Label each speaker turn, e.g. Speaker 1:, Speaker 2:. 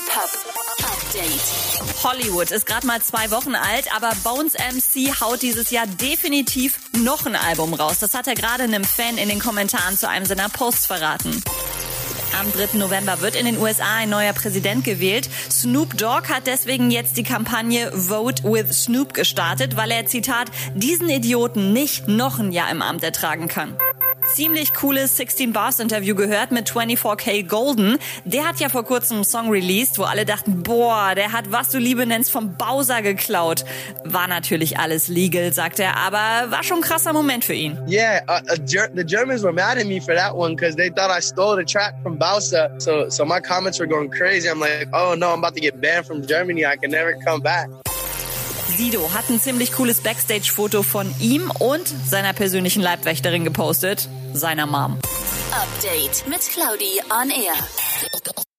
Speaker 1: Hip-Hop Update.
Speaker 2: Hollywood ist gerade mal zwei Wochen alt, aber Bones MC haut dieses Jahr definitiv noch ein Album raus. Das hat er gerade einem Fan in den Kommentaren zu einem seiner Posts verraten. Am 3. November wird in den USA ein neuer Präsident gewählt. Snoop Dogg hat deswegen jetzt die Kampagne Vote with Snoop gestartet, weil er, Zitat, diesen Idioten nicht noch ein Jahr im Amt ertragen kann ziemlich cooles 16 Bars Interview gehört mit 24K Golden. Der hat ja vor kurzem einen Song released, wo alle dachten, boah, der hat was du Liebe nennst vom Bowser geklaut. War natürlich alles legal, sagt er, aber war schon ein krasser Moment für ihn.
Speaker 3: Yeah, uh, uh, the Germans were mad at me for that one because they thought I stole the track from Bowser. So, so my comments were going crazy. I'm like, oh no, I'm about to get banned from Germany. I can never come back.
Speaker 2: Sido hat ein ziemlich cooles Backstage-Foto von ihm und seiner persönlichen Leibwächterin gepostet, seiner Mom.
Speaker 1: Update mit Claudi on Air.